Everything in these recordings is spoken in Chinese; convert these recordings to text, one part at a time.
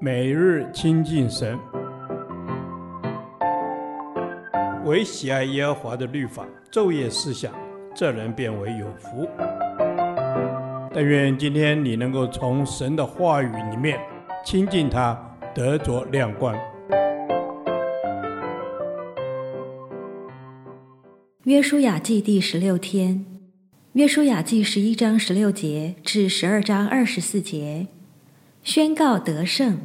每日亲近神，唯喜爱耶和华的律法，昼夜思想，这人便为有福。但愿今天你能够从神的话语里面亲近他，得着亮光。约书亚记第十六天，约书亚记十一章十六节至十二章二十四节，宣告得胜。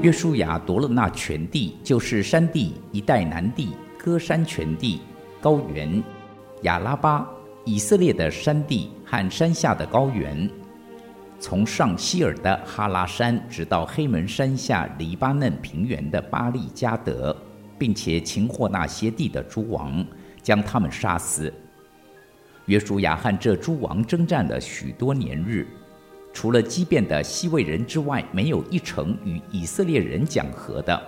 约书亚夺了那全地，就是山地、一带南地、歌山全地、高原、亚拉巴、以色列的山地和山下的高原，从上希尔的哈拉山，直到黑门山下黎巴嫩平原的巴利加德，并且擒获那些地的诸王，将他们杀死。约书亚和这诸王征战了许多年日。除了基遍的希未人之外，没有一城与以色列人讲和的，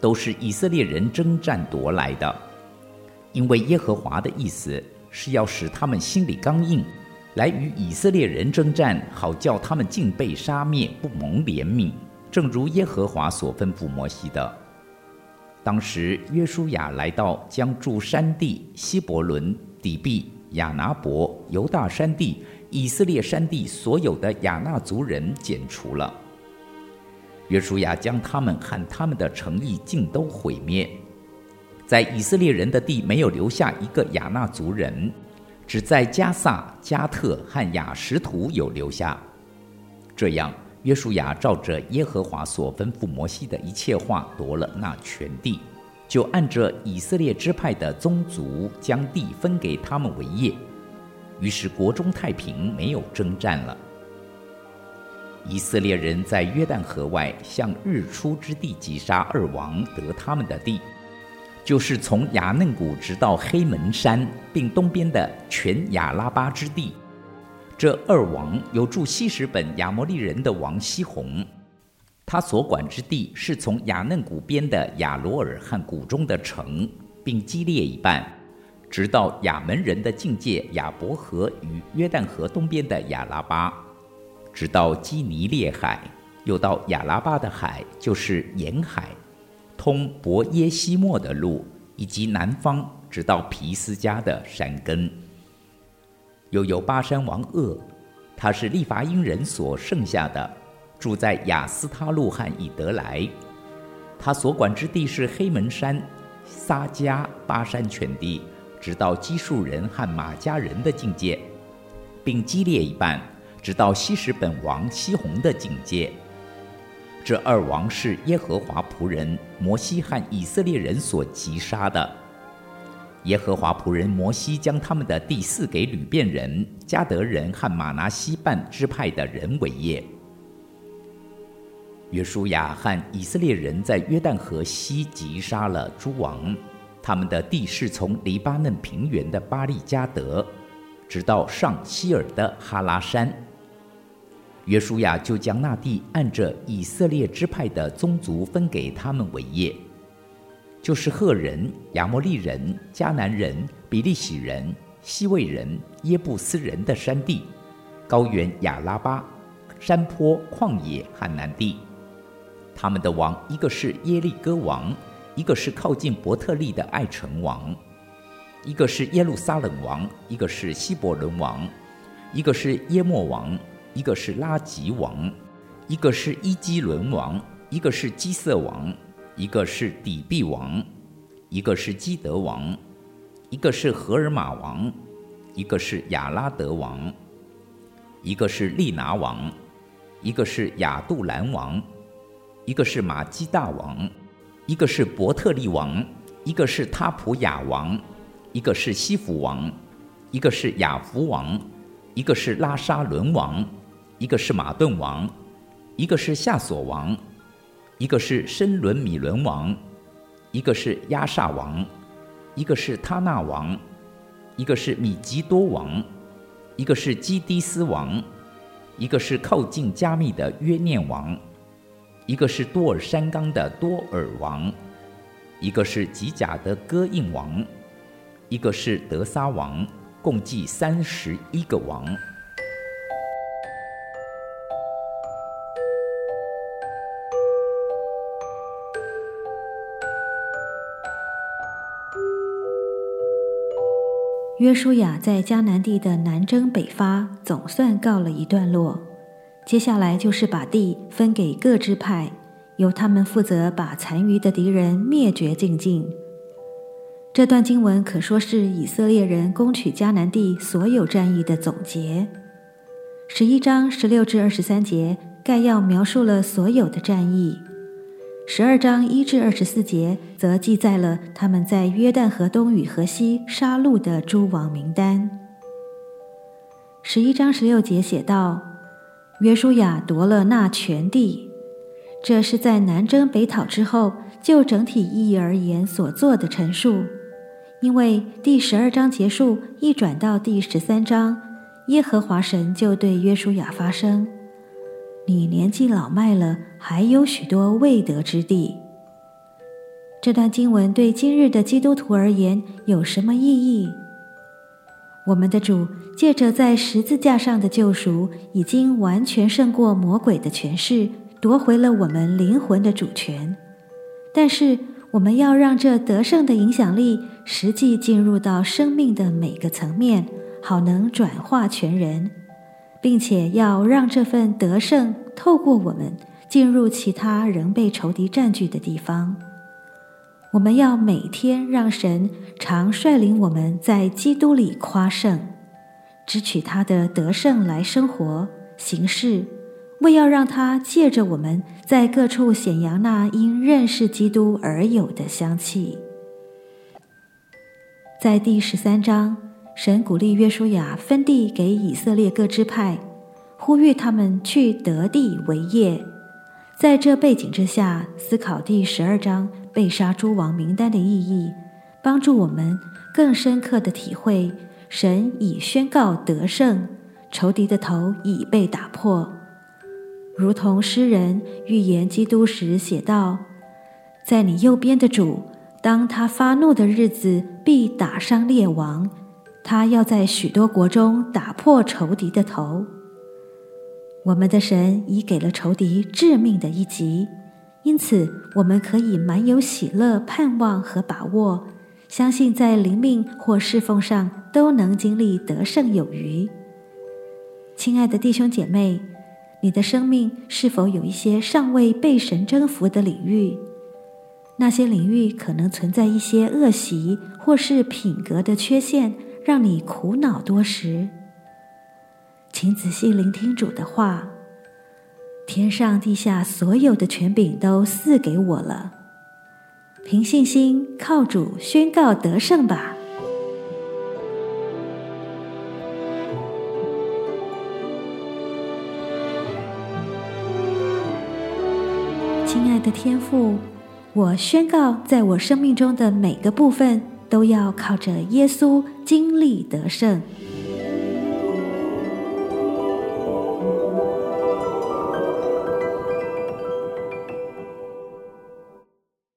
都是以色列人征战夺来的。因为耶和华的意思是要使他们心里刚硬，来与以色列人征战，好叫他们尽被杀灭，不蒙怜悯，正如耶和华所吩咐摩西的。当时约书亚来到，将住山地、希伯伦、底璧、亚拿伯、犹大山地。以色列山地所有的亚纳族人剪除了。约书亚将他们和他们的诚意尽都毁灭，在以色列人的地没有留下一个亚纳族人，只在加萨、加特和雅、什图有留下。这样，约书亚照着耶和华所吩咐摩西的一切话夺了那全地，就按着以色列支派的宗族，将地分给他们为业。于是国中太平，没有征战了。以色列人在约旦河外，向日出之地击杀二王，得他们的地，就是从亚嫩谷直到黑门山，并东边的全亚拉巴之地。这二王有住希实本亚摩利人的王西宏，他所管之地是从亚嫩谷边的亚罗尔和谷中的城，并基列一半。直到亚门人的境界雅伯河与约旦河东边的亚拉巴，直到基尼列海，又到亚拉巴的海，就是沿海，通伯耶希莫的路，以及南方直到皮斯加的山根。又有巴山王噩，他是利伐因人所剩下的，住在雅斯他路汉以德来，他所管之地是黑门山、撒迦、巴山全地。直到基述人和玛迦人的境界，并激烈一半，直到西什本王西宏的境界。这二王是耶和华仆人摩西和以色列人所击杀的。耶和华仆人摩西将他们的地赐给吕便人、迦得人和玛拿西半支派的人为业。约书亚和以色列人在约旦河西击杀了诸王。他们的地是从黎巴嫩平原的巴力迦得，直到上希尔的哈拉山。约书亚就将那地按着以色列支派的宗族分给他们为业，就是赫人、亚摩利人、迦南人、比利洗人、西魏人、耶布斯人的山地、高原亚拉巴、山坡、旷野和南地。他们的王一个是耶利哥王。一个是靠近伯特利的爱城王，一个是耶路撒冷王，一个是希伯伦王，一个是耶末王，一个是拉吉王，一个是伊基伦王，一个是基色王，一个是底璧王，一个是基德王，一个是荷尔玛王，一个是亚拉德王，一个是利拿王，一个是亚杜兰王，一个是马基大王。一个是伯特利王，一个是塔普雅王，一个是西弗王，一个是亚福王，一个是拉沙伦王，一个是马顿王，一个是夏索王，一个是申伦米伦王，一个是亚萨王，一个是他纳王，一个是米吉多王，一个是基迪斯王，一个是靠近加密的约念王。一个是多尔山冈的多尔王，一个是吉甲的戈印王，一个是德撒王，共计三十一个王。约书亚在迦南地的南征北伐总算告了一段落，接下来就是把地分给各支派，由他们负责把残余的敌人灭绝净尽。这段经文可说是以色列人攻取迦南地所有战役的总结。十一章十六至二十三节概要描述了所有的战役。十二章一至二十四节则记载了他们在约旦河东与河西杀戮的诸王名单。十一章十六节写道：“约书亚夺了那全地。”这是在南征北讨之后，就整体意义而言所做的陈述。因为第十二章结束，一转到第十三章，耶和华神就对约书亚发声。你年纪老迈了，还有许多未得之地。这段经文对今日的基督徒而言有什么意义？我们的主借着在十字架上的救赎，已经完全胜过魔鬼的权势，夺回了我们灵魂的主权。但是，我们要让这得胜的影响力实际进入到生命的每个层面，好能转化全人。并且要让这份得胜透过我们进入其他仍被仇敌占据的地方。我们要每天让神常率领我们在基督里夸胜，支取他的得胜来生活行事，为要让他借着我们在各处显扬那因认识基督而有的香气。在第十三章。神鼓励约书亚分地给以色列各支派，呼吁他们去得地为业。在这背景之下，思考第十二章被杀诸王名单的意义，帮助我们更深刻地体会神已宣告得胜，仇敌的头已被打破。如同诗人预言基督时写道：“在你右边的主，当他发怒的日子，必打伤列王。”他要在许多国中打破仇敌的头。我们的神已给了仇敌致命的一击，因此我们可以满有喜乐、盼望和把握，相信在灵命或侍奉上都能经历得胜有余。亲爱的弟兄姐妹，你的生命是否有一些尚未被神征服的领域？那些领域可能存在一些恶习或是品格的缺陷。让你苦恼多时，请仔细聆听主的话。天上地下所有的权柄都赐给我了，凭信心靠主宣告得胜吧。亲爱的天父，我宣告，在我生命中的每个部分。都要靠着耶稣经历得胜。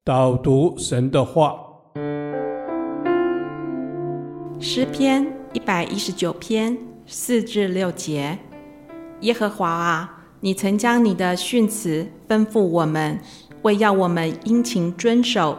导读神的话，诗篇一百一十九篇四至六节：耶和华啊，你曾将你的训词吩咐我们，为要我们殷勤遵守。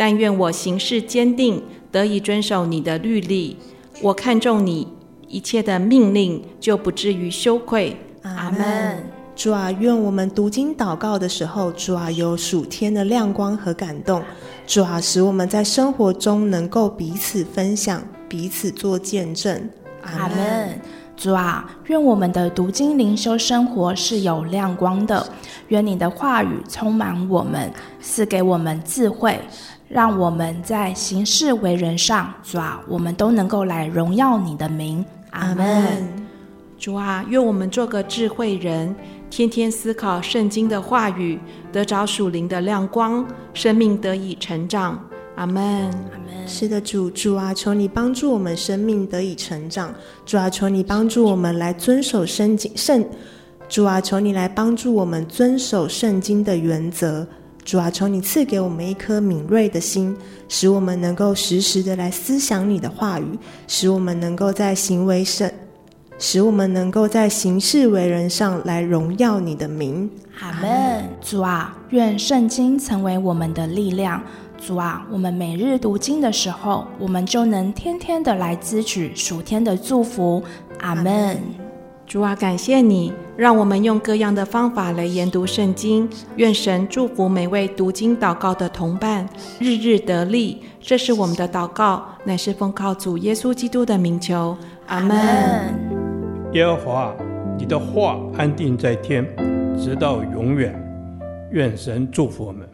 但愿我行事坚定，得以遵守你的律例。我看重你一切的命令，就不至于羞愧。阿门。主啊，愿我们读经祷告的时候，主啊，有属天的亮光和感动。主啊，使我们在生活中能够彼此分享，彼此做见证。阿门。主啊，愿我们的读经灵修生活是有亮光的。愿你的话语充满我们，赐给我们智慧。让我们在行事为人上，主啊，我们都能够来荣耀你的名。阿门。主啊，愿我们做个智慧人，天天思考圣经的话语，得着属灵的亮光，生命得以成长。阿门。阿门。是的，主，主啊，求你帮助我们生命得以成长。主啊，求你帮助我们来遵守圣经圣。主啊，求你来帮助我们遵守圣经的原则。主啊，求你赐给我们一颗敏锐的心，使我们能够时时的来思想你的话语，使我们能够在行为上，使我们能够在行事为人上来荣耀你的名。阿门。主啊，愿圣经成为我们的力量。主啊，我们每日读经的时候，我们就能天天的来支取属天的祝福。阿门。主啊，感谢你，让我们用各样的方法来研读圣经。愿神祝福每位读经祷告的同伴，日日得力。这是我们的祷告，乃是奉靠主耶稣基督的名求。阿门。耶和华，你的话安定在天，直到永远。愿神祝福我们。